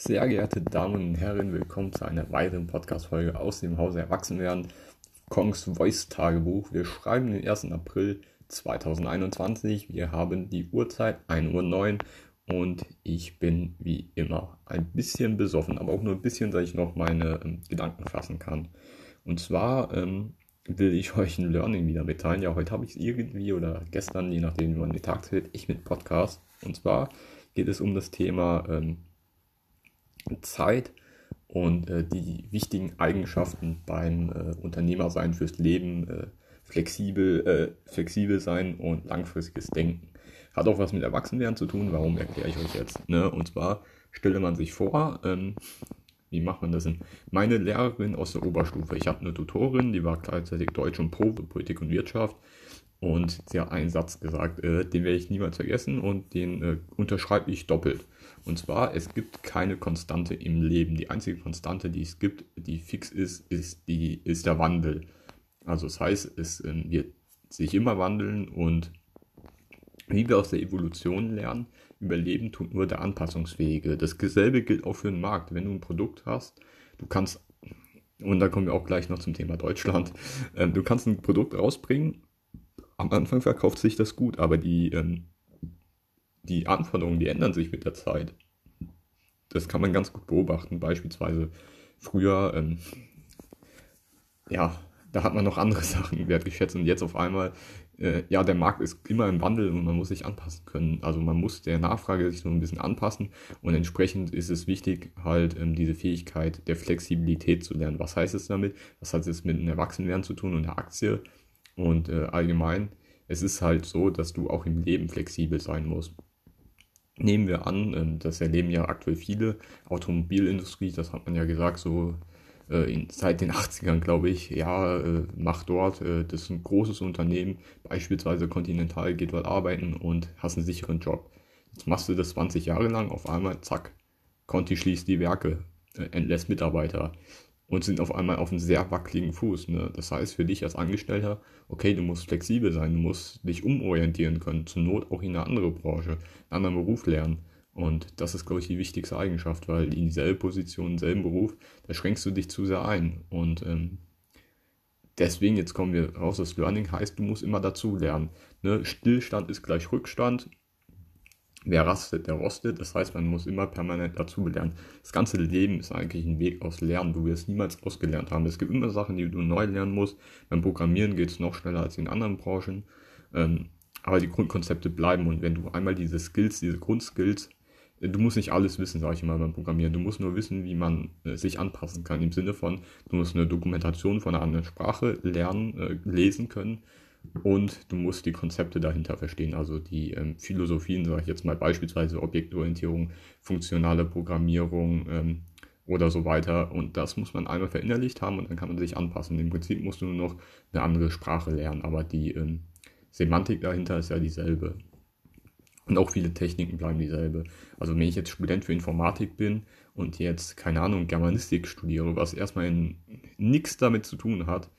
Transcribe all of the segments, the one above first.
Sehr geehrte Damen und Herren, willkommen zu einer weiteren Podcast-Folge aus dem Hause Erwachsenwerden. Kongs Voice Tagebuch. Wir schreiben den 1. April 2021. Wir haben die Uhrzeit 1.09 Uhr und ich bin wie immer ein bisschen besoffen, aber auch nur ein bisschen, dass ich noch meine ähm, Gedanken fassen kann. Und zwar ähm, will ich euch ein Learning wieder mitteilen. Ja, heute habe ich es irgendwie oder gestern, je nachdem, wie man den Tag zählt, ich mit Podcast. Und zwar geht es um das Thema ähm, Zeit und äh, die wichtigen Eigenschaften beim äh, Unternehmersein fürs Leben, äh, flexibel, äh, flexibel sein und langfristiges Denken. Hat auch was mit Erwachsenwerden zu tun, warum erkläre ich euch jetzt. Ne? Und zwar stelle man sich vor, ähm, wie macht man das denn? Meine Lehrerin aus der Oberstufe, ich habe eine Tutorin, die war gleichzeitig Deutsch und Pro, Politik und Wirtschaft. Und sie hat einen Satz gesagt, äh, den werde ich niemals vergessen und den äh, unterschreibe ich doppelt. Und zwar, es gibt keine Konstante im Leben. Die einzige Konstante, die es gibt, die fix ist, ist, die, ist der Wandel. Also das heißt, es ähm, wird sich immer wandeln und wie wir aus der Evolution lernen, überleben tut nur der Anpassungsfähige. Dasselbe gilt auch für den Markt. Wenn du ein Produkt hast, du kannst, und da kommen wir auch gleich noch zum Thema Deutschland, äh, du kannst ein Produkt rausbringen am Anfang verkauft sich das gut, aber die, ähm, die Anforderungen, die ändern sich mit der Zeit. Das kann man ganz gut beobachten. Beispielsweise früher, ähm, ja, da hat man noch andere Sachen wertgeschätzt und jetzt auf einmal, äh, ja, der Markt ist immer im Wandel und man muss sich anpassen können. Also man muss der Nachfrage sich so ein bisschen anpassen und entsprechend ist es wichtig, halt ähm, diese Fähigkeit der Flexibilität zu lernen. Was heißt es damit? Was hat es mit einem Erwachsenwerden zu tun und der Aktie? Und äh, allgemein, es ist halt so, dass du auch im Leben flexibel sein musst. Nehmen wir an, äh, das erleben ja aktuell viele, Automobilindustrie, das hat man ja gesagt, so äh, in, seit den 80ern, glaube ich, ja, äh, macht dort, äh, das ist ein großes Unternehmen, beispielsweise Continental geht dort arbeiten und hast einen sicheren Job. Jetzt machst du das 20 Jahre lang, auf einmal, zack, Conti schließt die Werke, äh, entlässt Mitarbeiter und sind auf einmal auf einem sehr wackeligen Fuß. Ne? Das heißt für dich als Angestellter, okay, du musst flexibel sein, du musst dich umorientieren können, zur Not auch in eine andere Branche, einen anderen Beruf lernen. Und das ist, glaube ich, die wichtigste Eigenschaft, weil in dieselbe Position, im selben Beruf, da schränkst du dich zu sehr ein. Und ähm, deswegen, jetzt kommen wir raus, das Learning heißt, du musst immer dazu lernen. Ne? Stillstand ist gleich Rückstand, wer rastet, der rostet. Das heißt, man muss immer permanent dazu lernen. Das ganze Leben ist eigentlich ein Weg aus Lernen. Du wirst niemals ausgelernt haben. Es gibt immer Sachen, die du neu lernen musst. Beim Programmieren geht es noch schneller als in anderen Branchen. Ähm, aber die Grundkonzepte bleiben. Und wenn du einmal diese Skills, diese Grundskills, äh, du musst nicht alles wissen, sage ich mal, beim Programmieren. Du musst nur wissen, wie man äh, sich anpassen kann. Im Sinne von, du musst eine Dokumentation von einer anderen Sprache lernen, äh, lesen können und du musst die Konzepte dahinter verstehen, also die ähm, Philosophien, sage ich jetzt mal beispielsweise Objektorientierung, funktionale Programmierung ähm, oder so weiter. Und das muss man einmal verinnerlicht haben und dann kann man sich anpassen. Im Prinzip musst du nur noch eine andere Sprache lernen, aber die ähm, Semantik dahinter ist ja dieselbe. Und auch viele Techniken bleiben dieselbe. Also wenn ich jetzt Student für Informatik bin und jetzt, keine Ahnung, Germanistik studiere, was erstmal nichts damit zu tun hat,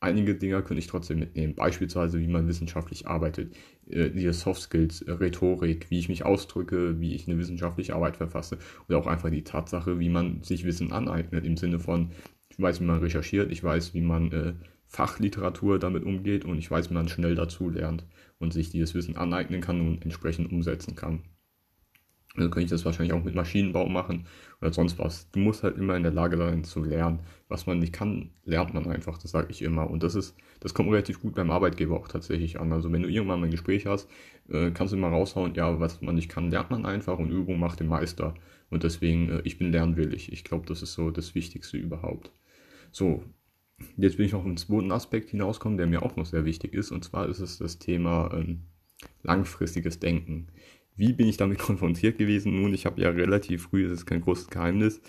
einige Dinge könnte ich trotzdem mitnehmen. Beispielsweise, wie man wissenschaftlich arbeitet, äh, die Soft Skills, Rhetorik, wie ich mich ausdrücke, wie ich eine wissenschaftliche Arbeit verfasse. Oder auch einfach die Tatsache, wie man sich Wissen aneignet, im Sinne von, ich weiß, wie man recherchiert, ich weiß, wie man äh, Fachliteratur damit umgeht und ich weiß, wie man schnell dazu lernt und sich dieses Wissen aneignen kann und entsprechend umsetzen kann. Also könnte ich das wahrscheinlich auch mit Maschinenbau machen oder sonst was. Du musst halt immer in der Lage sein zu lernen. Was man nicht kann, lernt man einfach, das sage ich immer. Und das ist, das kommt relativ gut beim Arbeitgeber auch tatsächlich an. Also wenn du irgendwann mal ein Gespräch hast, äh, kannst du immer raushauen, ja, was man nicht kann, lernt man einfach und Übung macht den Meister. Und deswegen, äh, ich bin lernwillig. Ich glaube, das ist so das Wichtigste überhaupt. So, jetzt will ich noch einen zweiten Aspekt hinauskommen, der mir auch noch sehr wichtig ist. Und zwar ist es das Thema ähm, langfristiges Denken. Wie bin ich damit konfrontiert gewesen? Nun, ich habe ja relativ früh, das ist kein großes Geheimnis,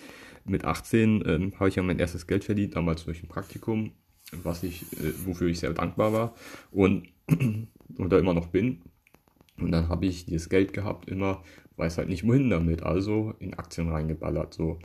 mit 18 ähm, habe ich ja mein erstes Geld verdient, damals durch ein Praktikum, was ich, äh, wofür ich sehr dankbar war und oder immer noch bin. Und dann habe ich dieses Geld gehabt, immer, weiß halt nicht wohin damit, also in Aktien reingeballert, so.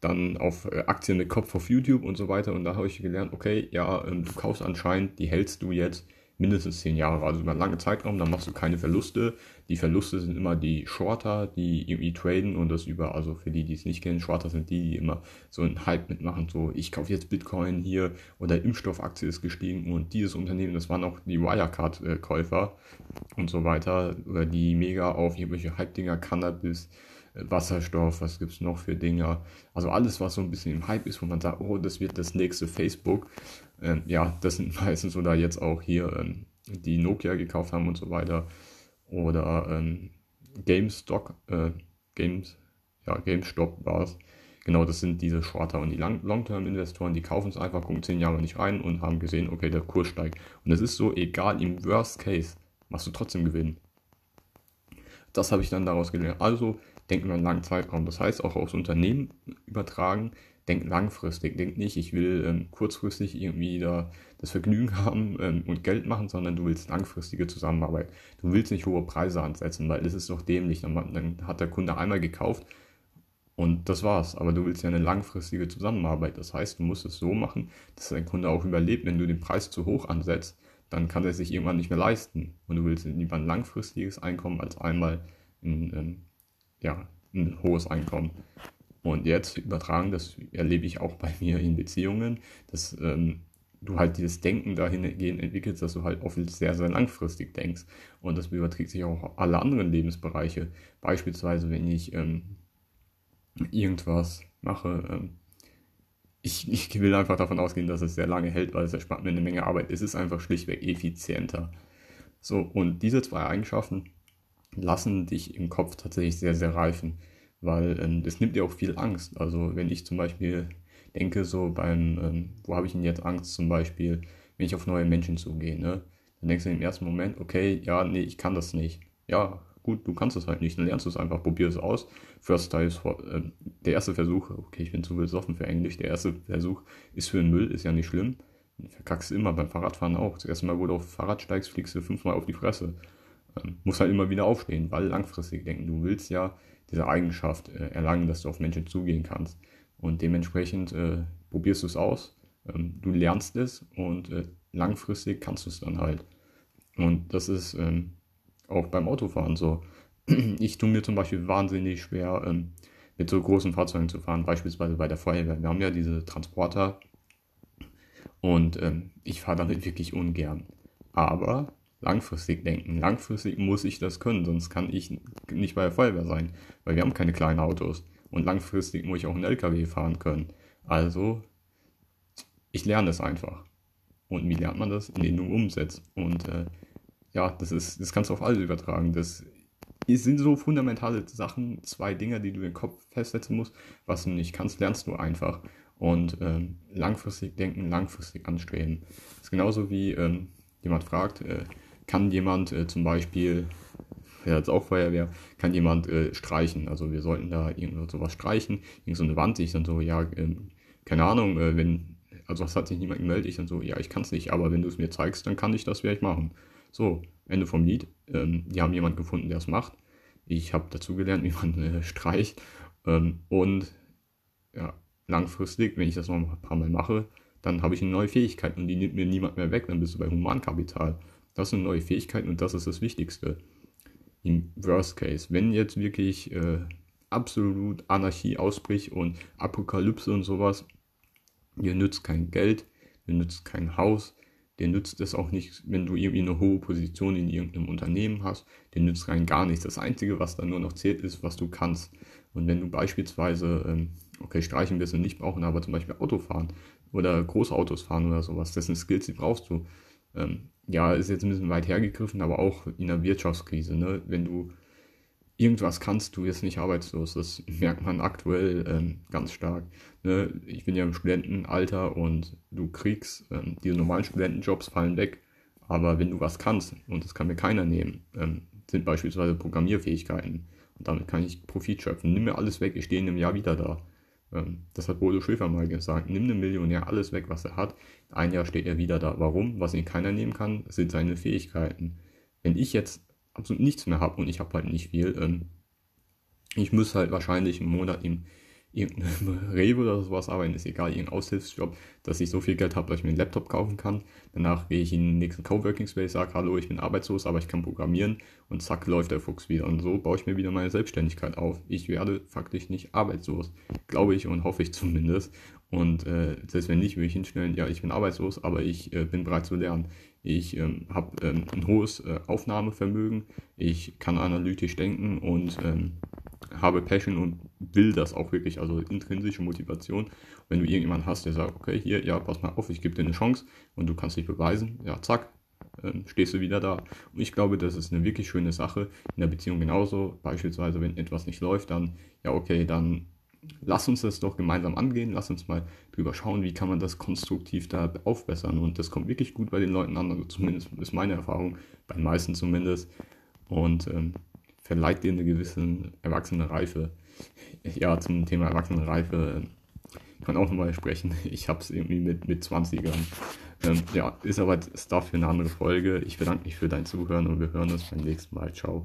Dann auf äh, Aktien mit Kopf auf YouTube und so weiter. Und da habe ich gelernt, okay, ja, ähm, du kaufst anscheinend, die hältst du jetzt mindestens zehn Jahre, also über einen langen Zeitraum, dann machst du keine Verluste. Die Verluste sind immer die Shorter, die irgendwie traden und das über, also für die, die es nicht kennen, Shorter sind die, die immer so einen Hype mitmachen, so ich kaufe jetzt Bitcoin hier oder Impfstoffaktie ist gestiegen und dieses Unternehmen, das waren auch die Wirecard-Käufer und so weiter, oder die mega auf irgendwelche Hype-Dinger, Cannabis, Wasserstoff, was gibt es noch für Dinger. Also alles, was so ein bisschen im Hype ist, wo man sagt, oh, das wird das nächste Facebook. Ähm, ja, das sind meistens oder jetzt auch hier ähm, die Nokia gekauft haben und so weiter. Oder ähm, GameStop, äh, Games, ja, GameStop war es. Genau, das sind diese Shorter und die Long-Term-Investoren, die kaufen es einfach, gucken zehn Jahre nicht rein und haben gesehen, okay, der Kurs steigt. Und es ist so, egal, im Worst Case machst du trotzdem Gewinn. Das habe ich dann daraus gelernt. Also denken wir einen langen Zeitraum. Das heißt auch aufs Unternehmen übertragen, denkt langfristig, denkt nicht, ich will ähm, kurzfristig irgendwie da das Vergnügen haben ähm, und Geld machen, sondern du willst langfristige Zusammenarbeit. Du willst nicht hohe Preise ansetzen, weil das ist doch dämlich. Dann, dann hat der Kunde einmal gekauft und das war's. Aber du willst ja eine langfristige Zusammenarbeit. Das heißt, du musst es so machen, dass dein Kunde auch überlebt. Wenn du den Preis zu hoch ansetzt, dann kann er sich irgendwann nicht mehr leisten. Und du willst lieber ein langfristiges Einkommen als einmal ein, ähm, ja, ein hohes Einkommen. Und jetzt übertragen, das erlebe ich auch bei mir in Beziehungen, dass ähm, du halt dieses Denken dahingehend entwickelst, dass du halt oft sehr, sehr langfristig denkst. Und das überträgt sich auch auf alle anderen Lebensbereiche. Beispielsweise, wenn ich ähm, irgendwas mache, ähm, ich, ich will einfach davon ausgehen, dass es sehr lange hält, weil es erspart mir eine Menge Arbeit. Es ist einfach schlichtweg effizienter. So, und diese zwei Eigenschaften lassen dich im Kopf tatsächlich sehr, sehr reifen, weil ähm, das nimmt dir auch viel Angst. Also wenn ich zum Beispiel denke, so beim, ähm, wo habe ich denn jetzt Angst zum Beispiel, wenn ich auf neue Menschen zugehe, ne? Dann denkst du im ersten Moment, okay, ja, nee, ich kann das nicht. Ja, gut, du kannst es halt nicht, dann lernst du es einfach, probier es aus. First time ist äh, der erste Versuch, okay, ich bin zu besoffen für Englisch, der erste Versuch ist für den Müll, ist ja nicht schlimm. Verkackst immer beim Fahrradfahren auch. Das erste Mal, wo du auf Fahrrad steigst, fliegst du fünfmal auf die Fresse ähm, muss halt immer wieder aufstehen, weil langfristig denken. Du willst ja diese Eigenschaft äh, erlangen, dass du auf Menschen zugehen kannst. Und dementsprechend äh, probierst du es aus, ähm, du lernst es und äh, langfristig kannst du es dann halt. Und das ist ähm, auch beim Autofahren so. Ich tue mir zum Beispiel wahnsinnig schwer, ähm, mit so großen Fahrzeugen zu fahren, beispielsweise bei der Feuerwehr. Wir haben ja diese Transporter und ähm, ich fahre damit wirklich ungern. Aber langfristig denken. Langfristig muss ich das können, sonst kann ich nicht bei der Feuerwehr sein, weil wir haben keine kleinen Autos. Und langfristig muss ich auch einen LKW fahren können. Also, ich lerne es einfach. Und wie lernt man das? Indem du umsetzt. Und äh, ja, das ist, das kannst du auf alles übertragen. Das sind so fundamentale Sachen, zwei Dinge, die du im Kopf festsetzen musst. Was du nicht kannst, lernst du einfach. Und ähm, langfristig denken, langfristig anstreben. Das ist genauso wie ähm, jemand fragt, äh, kann jemand äh, zum Beispiel, ja jetzt auch Feuerwehr, kann jemand äh, streichen. Also wir sollten da irgend sowas streichen, irgend so eine Wand, ich dann so, ja, äh, keine Ahnung, äh, wenn, also das hat sich niemand gemeldet, ich dann so, ja, ich kann es nicht, aber wenn du es mir zeigst, dann kann ich das vielleicht machen. So, Ende vom Lied. Ähm, die haben jemand gefunden, der es macht. Ich habe dazu gelernt, wie man äh, streicht. Ähm, und ja, langfristig, wenn ich das noch ein paar Mal mache, dann habe ich eine neue Fähigkeit und die nimmt mir niemand mehr weg, dann bist du bei Humankapital. Das sind neue Fähigkeiten und das ist das Wichtigste. Im Worst Case, wenn jetzt wirklich äh, absolut Anarchie ausbricht und Apokalypse und sowas, dir nützt kein Geld, dir nützt kein Haus, dir nützt es auch nicht, wenn du irgendwie eine hohe Position in irgendeinem Unternehmen hast, dir nützt rein gar nichts. Das Einzige, was dann nur noch zählt, ist, was du kannst. Und wenn du beispielsweise, ähm, okay, streichen wirst du nicht brauchen, aber zum Beispiel Auto fahren oder große Autos fahren oder sowas, das sind Skills, die brauchst du. Ähm, ja, ist jetzt ein bisschen weit hergegriffen, aber auch in der Wirtschaftskrise, ne? wenn du irgendwas kannst, du wirst nicht arbeitslos. Das merkt man aktuell ähm, ganz stark. Ne? Ich bin ja im Studentenalter und du kriegst, ähm, diese normalen Studentenjobs fallen weg, aber wenn du was kannst, und das kann mir keiner nehmen, ähm, sind beispielsweise Programmierfähigkeiten. Und damit kann ich Profit schöpfen. Nimm mir alles weg, ich stehe in einem Jahr wieder da. Ähm, das hat Bodo Schäfer mal gesagt. Nimm einem Millionär alles weg, was er hat. Ein Jahr steht er wieder da. Warum? Was ihn keiner nehmen kann, sind seine Fähigkeiten. Wenn ich jetzt absolut nichts mehr habe und ich habe halt nicht viel, ähm, ich muss halt wahrscheinlich im Monat ihm irgendeinem Rewe oder sowas arbeiten, ist egal, irgendein Aushilfsjob, dass ich so viel Geld habe, dass ich mir einen Laptop kaufen kann. Danach gehe ich in den nächsten Coworking Space, sage, hallo, ich bin arbeitslos, aber ich kann programmieren und zack, läuft der Fuchs wieder. Und so baue ich mir wieder meine Selbstständigkeit auf. Ich werde faktisch nicht arbeitslos, glaube ich und hoffe ich zumindest. Und äh, selbst wenn nicht, würde ich hinstellen, ja, ich bin arbeitslos, aber ich äh, bin bereit zu lernen. Ich ähm, habe ähm, ein hohes äh, Aufnahmevermögen, ich kann analytisch denken und ähm, habe Passion und will das auch wirklich, also intrinsische Motivation. wenn du irgendjemanden hast, der sagt, okay, hier, ja, pass mal auf, ich gebe dir eine Chance und du kannst dich beweisen, ja, zack, stehst du wieder da. Und ich glaube, das ist eine wirklich schöne Sache. In der Beziehung genauso. Beispielsweise, wenn etwas nicht läuft, dann, ja, okay, dann lass uns das doch gemeinsam angehen, lass uns mal drüber schauen, wie kann man das konstruktiv da aufbessern. Und das kommt wirklich gut bei den Leuten an, also zumindest ist meine Erfahrung, bei den meisten zumindest. Und ähm, verleiht dir eine gewisse erwachsene Reife. Ja, zum Thema erwachsene Reife äh, kann auch nochmal sprechen. Ich habe es irgendwie mit, mit 20ern. Ähm, ja, ist aber Stuff für eine andere Folge. Ich bedanke mich für dein Zuhören und wir hören uns beim nächsten Mal. Ciao.